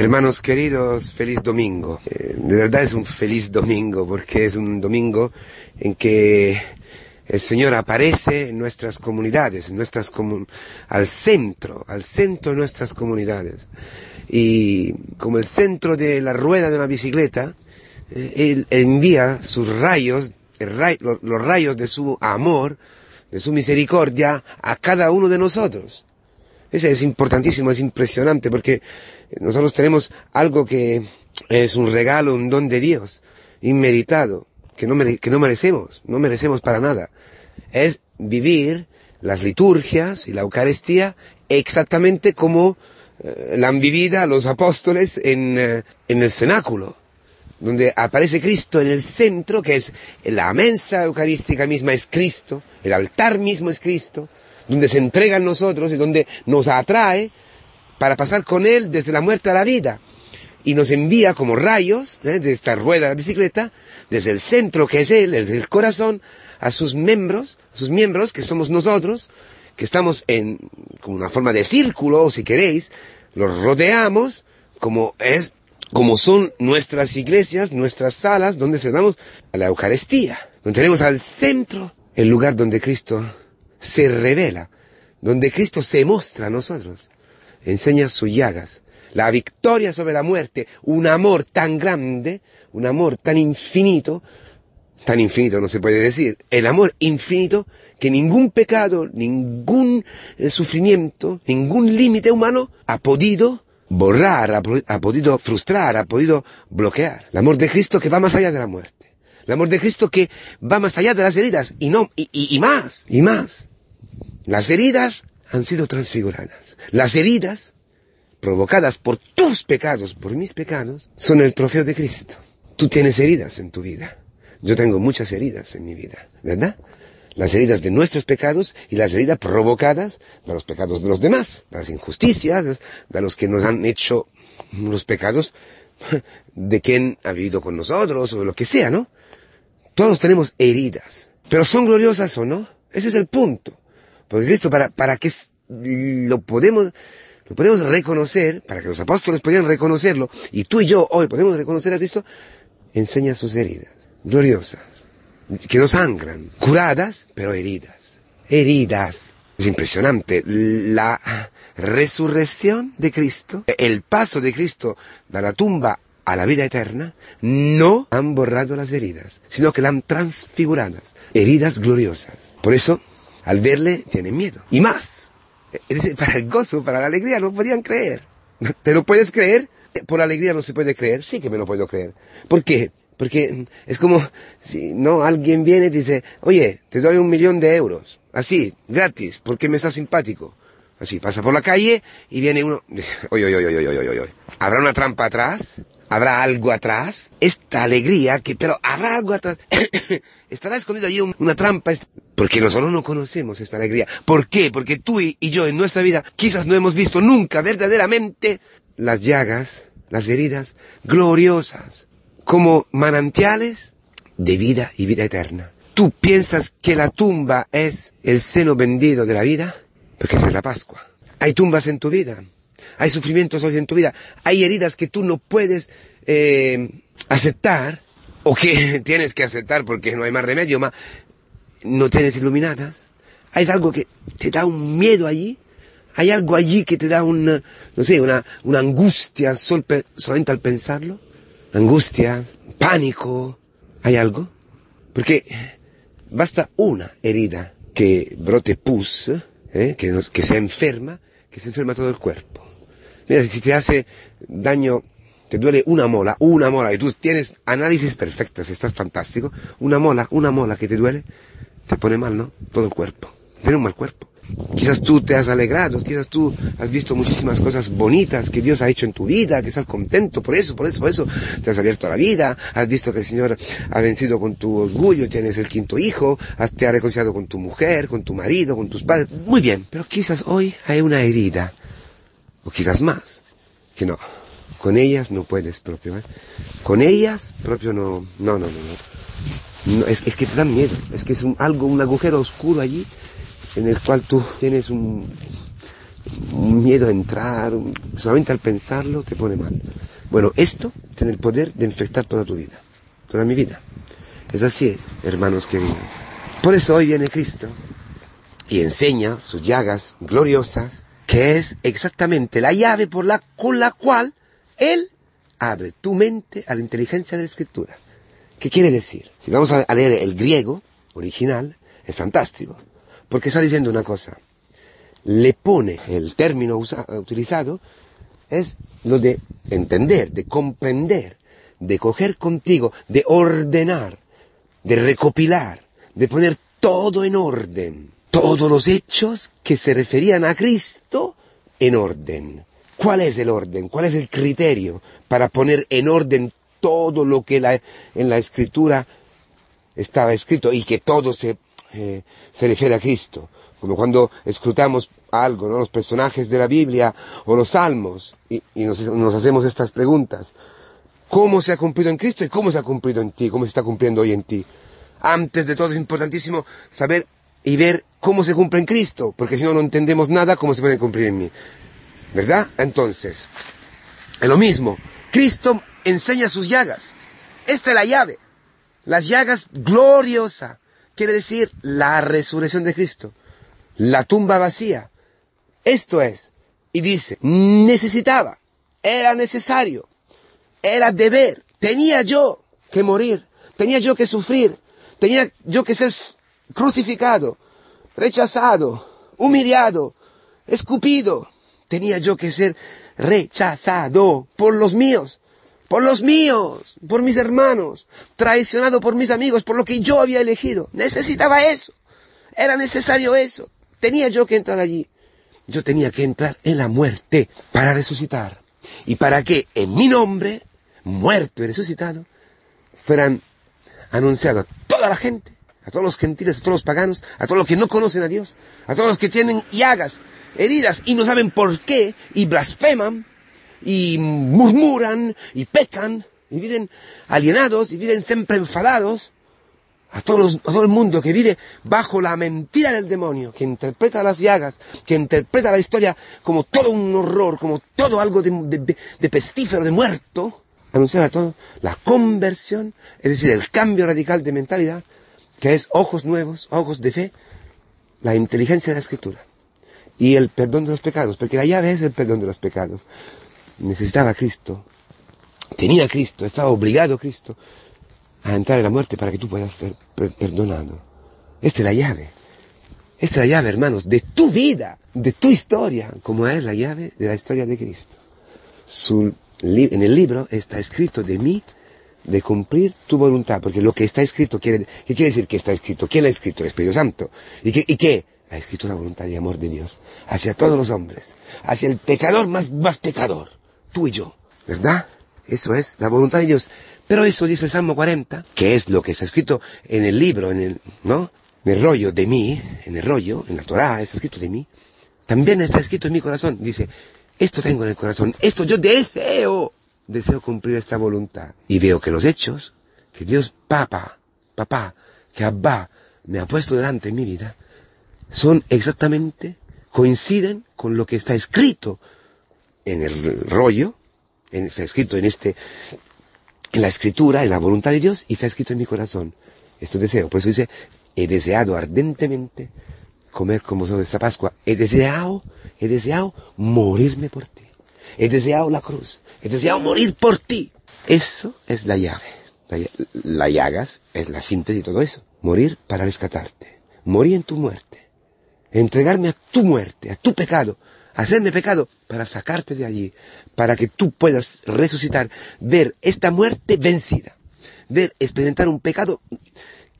Hermanos queridos, feliz domingo. Eh, de verdad es un feliz domingo porque es un domingo en que el Señor aparece en nuestras comunidades, en nuestras al centro, al centro de nuestras comunidades. Y como el centro de la rueda de una bicicleta, eh, Él envía sus rayos, los rayos de su amor, de su misericordia a cada uno de nosotros. Ese es importantísimo, es impresionante, porque nosotros tenemos algo que es un regalo, un don de Dios, inmeritado, que no, que no merecemos, no merecemos para nada. Es vivir las liturgias y la Eucaristía exactamente como eh, la han vivido los apóstoles en, eh, en el cenáculo donde aparece Cristo en el centro, que es la mesa eucarística misma es Cristo, el altar mismo es Cristo, donde se entrega a nosotros y donde nos atrae para pasar con Él desde la muerte a la vida. Y nos envía como rayos ¿eh? de esta rueda de la bicicleta, desde el centro que es Él, desde el corazón, a sus miembros, a sus miembros que somos nosotros, que estamos en como una forma de círculo, si queréis, los rodeamos, como es, como son nuestras iglesias, nuestras salas, donde celebramos a la Eucaristía, donde tenemos al centro el lugar donde Cristo se revela, donde Cristo se muestra a nosotros, enseña sus llagas, la victoria sobre la muerte, un amor tan grande, un amor tan infinito, tan infinito no se puede decir, el amor infinito que ningún pecado, ningún eh, sufrimiento, ningún límite humano ha podido borrar, ha, podido frustrar, ha podido bloquear. El amor de Cristo que va más allá de la muerte. El amor de Cristo que va más allá de las heridas y no, y, y más, y más. Las heridas han sido transfiguradas. Las heridas provocadas por tus pecados, por mis pecados, son el trofeo de Cristo. Tú tienes heridas en tu vida. Yo tengo muchas heridas en mi vida, ¿verdad? Las heridas de nuestros pecados y las heridas provocadas de los pecados de los demás, de las injusticias, de los que nos han hecho los pecados de quien ha vivido con nosotros o lo que sea, ¿no? Todos tenemos heridas. Pero son gloriosas o no? Ese es el punto. Porque Cristo, para, para que lo podemos, lo podemos reconocer, para que los apóstoles pudieran reconocerlo, y tú y yo hoy podemos reconocer a Cristo, enseña sus heridas, gloriosas, que no sangran, curadas, pero heridas. Heridas. Es impresionante. La resurrección de Cristo, el paso de Cristo de la tumba a la vida eterna, no han borrado las heridas, sino que las han transfiguradas. Heridas gloriosas. Por eso, al verle tienen miedo. Y más, para el gozo, para la alegría, no podían creer. ¿Te lo puedes creer? Por alegría no se puede creer, sí que me lo puedo creer. ¿Por qué? Porque es como si no alguien viene y dice, oye, te doy un millón de euros, así, gratis, porque me estás simpático. Así, pasa por la calle y viene uno, dice, oye, oye, oye, oye, oye, oye, ¿habrá una trampa atrás? ¿Habrá algo atrás? Esta alegría que, pero habrá algo atrás. Estará escondido allí una trampa. Porque nosotros no conocemos esta alegría. ¿Por qué? Porque tú y, yo en nuestra vida quizás no hemos visto nunca verdaderamente las llagas, las heridas gloriosas, como manantiales de vida y vida eterna. ¿Tú piensas que la tumba es el seno vendido de la vida? Porque esa es la Pascua. Hay tumbas en tu vida hay sufrimientos hoy en tu vida, hay heridas que tú no puedes eh, aceptar, o que tienes que aceptar porque no hay más remedio, más no tienes iluminadas. Hay algo que te da un miedo allí, hay algo allí que te da una, no sé, una, angustia solamente al pensarlo, angustia, pánico, hay algo, porque basta una herida que brote pus, ¿eh? que se enferma, que se enferma todo el cuerpo. Mira, si te hace daño, te duele una mola, una mola, y tú tienes análisis perfectas, estás fantástico, una mola, una mola que te duele, te pone mal, ¿no? Todo el cuerpo. Tiene un mal cuerpo. Quizás tú te has alegrado, quizás tú has visto muchísimas cosas bonitas que Dios ha hecho en tu vida, que estás contento por eso, por eso, por eso te has abierto a la vida, has visto que el Señor ha vencido con tu orgullo, tienes el quinto hijo, has, te ha reconciliado con tu mujer, con tu marido, con tus padres, muy bien, pero quizás hoy hay una herida quizás más, que no, con ellas no puedes propio, ¿eh? Con ellas propio no, no, no, no, no. es, es, que te dan miedo, es que es un, algo, un agujero oscuro allí en el cual tú tienes un, un miedo a entrar, solamente al pensarlo te pone mal. Bueno, esto tiene el poder de infectar toda tu vida, toda mi vida. Es así, hermanos queridos. Por eso hoy viene Cristo y enseña sus llagas gloriosas, que es exactamente la llave por la, con la cual Él abre tu mente a la inteligencia de la Escritura. ¿Qué quiere decir? Si vamos a leer el griego original, es fantástico, porque está diciendo una cosa. Le pone el término utilizado, es lo de entender, de comprender, de coger contigo, de ordenar, de recopilar, de poner todo en orden, todos los hechos que se referían a Cristo en orden. ¿Cuál es el orden? ¿Cuál es el criterio para poner en orden todo lo que en la escritura estaba escrito y que todo se, eh, se refiere a Cristo? Como cuando escrutamos algo, ¿no? Los personajes de la Biblia o los salmos y, nos, nos hacemos estas preguntas. ¿Cómo se ha cumplido en Cristo y cómo se ha cumplido en ti? ¿Cómo se está cumpliendo hoy en ti? Antes de todo es importantísimo saber y ver cómo se cumple en Cristo, porque si no, no entendemos nada, cómo se puede cumplir en mí. ¿Verdad? Entonces, es lo mismo. Cristo enseña sus llagas. Esta es la llave. Las llagas gloriosa. Quiere decir la resurrección de Cristo. La tumba vacía. Esto es. Y dice, necesitaba, era necesario, era deber, tenía yo que morir, tenía yo que sufrir, tenía yo que ser crucificado, rechazado, humillado, escupido, tenía yo que ser rechazado por los míos, por los míos, por mis hermanos, traicionado por mis amigos, por lo que yo había elegido. Necesitaba eso. Era necesario eso. Tenía yo que entrar allí. Yo tenía que entrar en la muerte para resucitar. Y para que en mi nombre, muerto y resucitado, fueran anunciados a toda la gente, a todos los gentiles, a todos los paganos, a todos los que no conocen a Dios, a todos los que tienen llagas, heridas y no saben por qué, y blasfeman, y murmuran, y pecan, y viven alienados, y viven siempre enfadados, a, todo el mundo que vive bajo la mentira del demonio, que interpreta las llagas, que interpreta la historia como todo un horror, como todo algo de, de pestífero, de muerto, anunciar a todos la conversión, es decir, el cambio radical de mentalidad, que es ojos nuevos, ojos de fe, la inteligencia de la escritura y el perdón de los pecados, porque la llave es el perdón de los pecados. Necesitaba Cristo, tenía Cristo, estaba obligado Cristo a entrar en la muerte para que tú puedas ser perdonado. Esta es la llave. Esta es la llave, hermanos, de tu vida, de tu historia, como es la llave de la historia de Cristo. en el libro está escrito de mí, de cumplir tu voluntad, porque lo que está escrito quiere, ¿qué quiere decir que está escrito? ¿Quién lo ha escrito? El Espíritu Santo. ¿Y qué? Ha escrito la voluntad y amor de Dios hacia todos los hombres, hacia el pecador más, más pecador, tú y yo, ¿verdad? Eso es la voluntad de Dios. Pero eso dice el Salmo 40, que es lo que está escrito en el libro, en el, ¿no? En el rollo de mí, en el rollo, en la Torah, está escrito de mí. También está escrito en mi corazón. Dice, esto tengo en el corazón, esto yo deseo, deseo cumplir esta voluntad. Y veo que los hechos, que Dios, papá, papá, que Abba me ha puesto delante en mi vida, son exactamente, coinciden con lo que está escrito en el rollo, está escrito en este, en la escritura, en la voluntad de Dios, y está escrito en mi corazón. Esto deseo. Por eso dice, he deseado ardentemente comer como de esta Pascua. He deseado, he deseado morirme por ti. He deseado la cruz. He deseado morir por ti. Eso es la llave. La, la llagas es la síntesis de todo eso. Morir para rescatarte. Morir en tu muerte. Entregarme a tu muerte, a tu pecado hacerme pecado para sacarte de allí, para que tú puedas resucitar, ver esta muerte vencida, ver, experimentar un pecado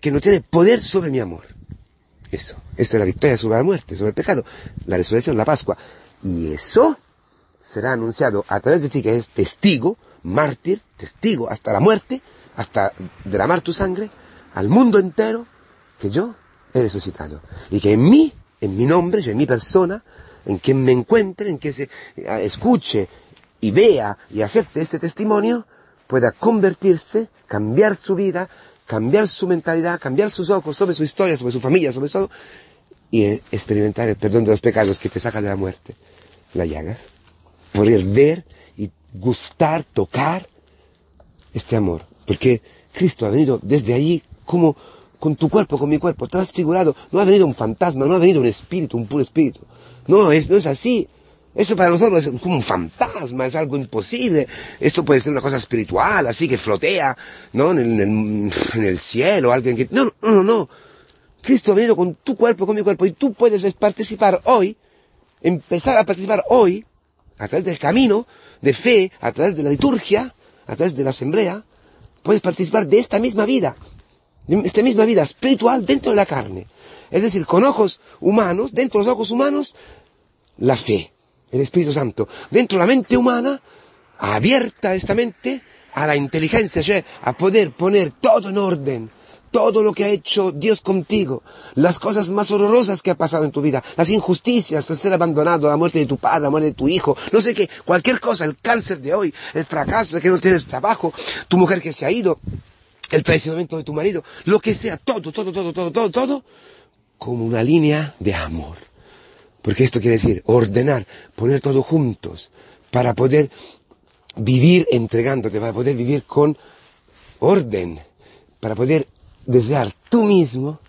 que no tiene poder sobre mi amor. Eso, esa es la victoria sobre la muerte, sobre el pecado, la resurrección, la Pascua. Y eso será anunciado a través de ti que es testigo, mártir, testigo hasta la muerte, hasta derramar tu sangre, al mundo entero, que yo he resucitado. Y que en mí, en mi nombre, yo en mi persona, en quien me encuentre, en que se eh, escuche y vea y acepte este testimonio, pueda convertirse, cambiar su vida, cambiar su mentalidad, cambiar sus ojos sobre su historia, sobre su familia, sobre todo, y eh, experimentar el perdón de los pecados que te sacan de la muerte. las llagas, poder ver y gustar, tocar este amor. Porque Cristo ha venido desde allí como con tu cuerpo, con mi cuerpo, transfigurado. No ha venido un fantasma, no ha venido un espíritu, un puro espíritu. No, es, no es así. Eso para nosotros es como un fantasma, es algo imposible. Esto puede ser una cosa espiritual, así que flotea, ¿no? En el, en el cielo, alguien que... No, no, no, no. Cristo ha venido con tu cuerpo, con mi cuerpo, y tú puedes participar hoy, empezar a participar hoy, a través del camino de fe, a través de la liturgia, a través de la asamblea, puedes participar de esta misma vida, de esta misma vida espiritual dentro de la carne. Es decir, con ojos humanos, dentro de los ojos humanos, la fe, el Espíritu Santo. Dentro de la mente humana, abierta esta mente a la inteligencia, a poder poner todo en orden, todo lo que ha hecho Dios contigo, las cosas más horrorosas que ha pasado en tu vida, las injusticias, el ser abandonado, la muerte de tu padre, la muerte de tu hijo, no sé qué, cualquier cosa, el cáncer de hoy, el fracaso de que no tienes trabajo, tu mujer que se ha ido, el traicionamiento de tu marido, lo que sea, todo, todo, todo, todo, todo, todo, como una línea de amor. Porque esto quiere decir ordenar, poner todo juntos, para poder vivir entregándote, para poder vivir con orden, para poder desear tú mismo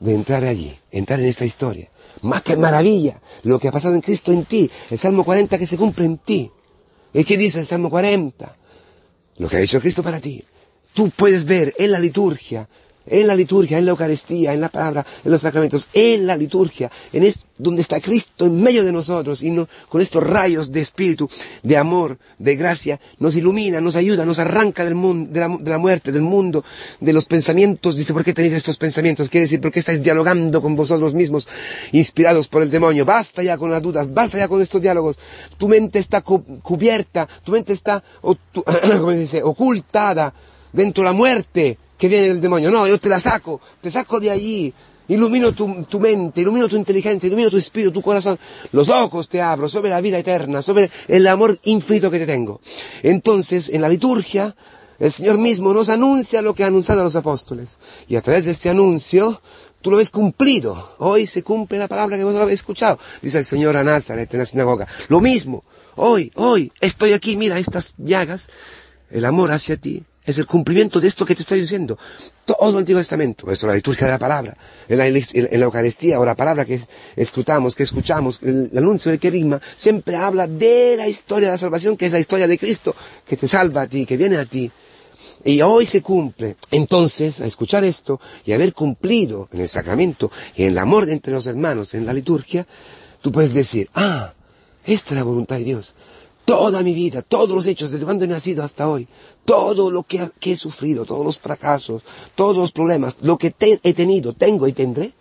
de entrar allí, entrar en esta historia. Más que maravilla lo que ha pasado en Cristo en ti, el Salmo 40 que se cumple en ti. ¿Y qué dice el Salmo 40? Lo que ha hecho Cristo para ti. Tú puedes ver en la liturgia en la liturgia, en la Eucaristía, en la palabra, en los sacramentos, en la liturgia, en donde está Cristo en medio de nosotros y no, con estos rayos de espíritu, de amor, de gracia, nos ilumina, nos ayuda, nos arranca del mundo, de la, de la muerte, del mundo, de los pensamientos. Dice, ¿por qué tenéis estos pensamientos? Quiere decir, ¿por qué estáis dialogando con vosotros mismos, inspirados por el demonio? Basta ya con las dudas, basta ya con estos diálogos. Tu mente está cubierta, tu mente está, ¿cómo se dice?, ocultada dentro de la muerte que viene del demonio. No, yo te la saco, te saco de allí. Ilumino tu, mente, ilumino tu inteligencia, ilumino tu espíritu, tu corazón. Los ojos te abro sobre la vida eterna, sobre el amor infinito que te tengo. Entonces, en la liturgia, el Señor mismo nos anuncia lo que ha anunciado a los apóstoles. Y a través de este anuncio, tú lo ves cumplido. Hoy se cumple la palabra que vos habéis escuchado. Dice el Señor a Nazaret en la sinagoga. Lo mismo. Hoy, hoy, estoy aquí, mira estas llagas. El amor hacia ti es el cumplimiento de esto que te estoy diciendo. Todo el Antiguo Testamento, eso la liturgia de la palabra, en la, Eucaristía o la palabra que escrutamos, que escuchamos, el, el anuncio del querigma, siempre habla de la historia de la salvación, que es la historia de Cristo, que te salva a ti, que viene a ti. Y hoy se cumple. Entonces, a escuchar esto y haber cumplido en el sacramento y en el amor entre los hermanos, en la liturgia, tú puedes decir, ah, esta es la voluntad de Dios toda mi vida, todos los hechos, desde cuando he nacido hasta hoy, todo lo que, he sufrido, todos los fracasos, todos los problemas, lo que he tenido, tengo y tendré,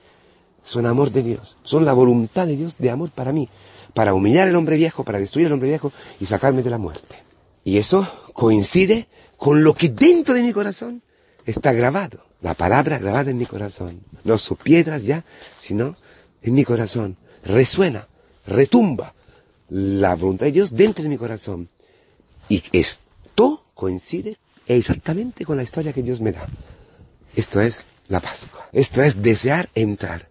son amor de Dios, son la voluntad de Dios de amor para mí, para humillar al hombre viejo, para destruir al hombre viejo y sacarme de la muerte. Y eso coincide con lo que dentro de mi corazón está grabado, la palabra grabada en mi corazón, no son piedras ya, sino en mi corazón, resuena, retumba, la voluntad de Dios dentro de mi corazón. Y esto coincide exactamente con la historia que Dios me da. Esto es la Pascua. Esto es desear entrar.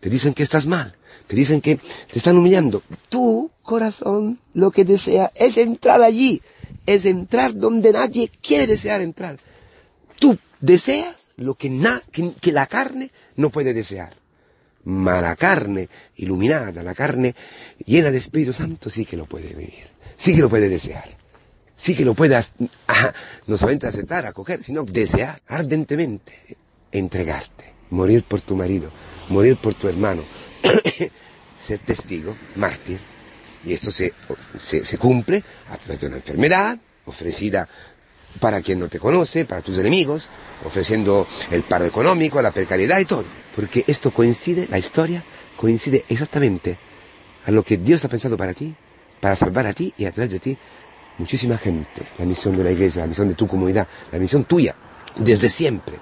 Te dicen que estás mal. Te dicen que te están humillando. Tu corazón lo que desea es entrar allí. Es entrar donde nadie quiere desear entrar. Tú deseas lo que, que la carne no puede desear. Ma la carne iluminada, la carne llena de Espíritu Santo, sí que lo puede vivir, sí que lo puede desear, sí que lo puede ah, no solamente aceptar, acoger, sino desear ardentemente, entregarte, morir por tu marido, morir por tu hermano, ser testigo, mártir. Y esto se, se, se cumple a través de una enfermedad ofrecida para quien no te conoce, para tus enemigos, ofreciendo el paro económico, la precariedad y todo. Porque esto coincide, la historia coincide exactamente a lo que Dios ha pensado para ti, para salvar a ti y a través de ti muchísima gente. La misión de la iglesia, la misión de tu comunidad, la misión tuya, desde siempre.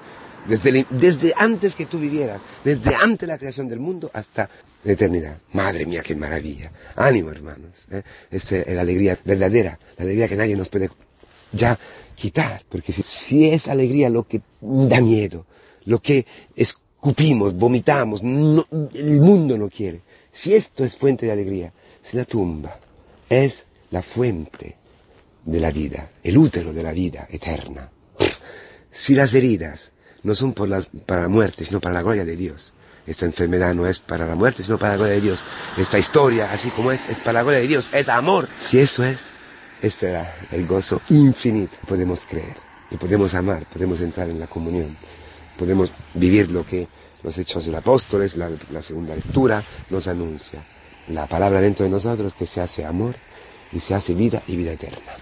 Desde, desde antes que tú vivieras, desde antes de la creación del mundo hasta la eternidad. Madre mía, qué maravilla. Ánimo, hermanos. ¿eh? Es la alegría verdadera, la alegría que nadie nos puede ya quitar, porque si, es alegría lo que da miedo, lo que escupimos, vomitamos, el mundo no quiere. Si esto es fuente de alegría, si la tumba, es la fuente de la vida, el útero de la vida eterna. Si las heridas no son por las, para la muerte, sino para la gloria de Dios, esta enfermedad no es para la muerte, sino para la gloria de Dios. Esta historia, así como es, es para la gloria de Dios, es amor. Si eso es, ese será el gozo infinito. Podemos creer y podemos amar, podemos entrar en la comunión, podemos vivir lo que los hechos de apóstoles, la, la segunda lectura, nos anuncia. La palabra dentro de nosotros que se hace amor y se hace vida y vida eterna.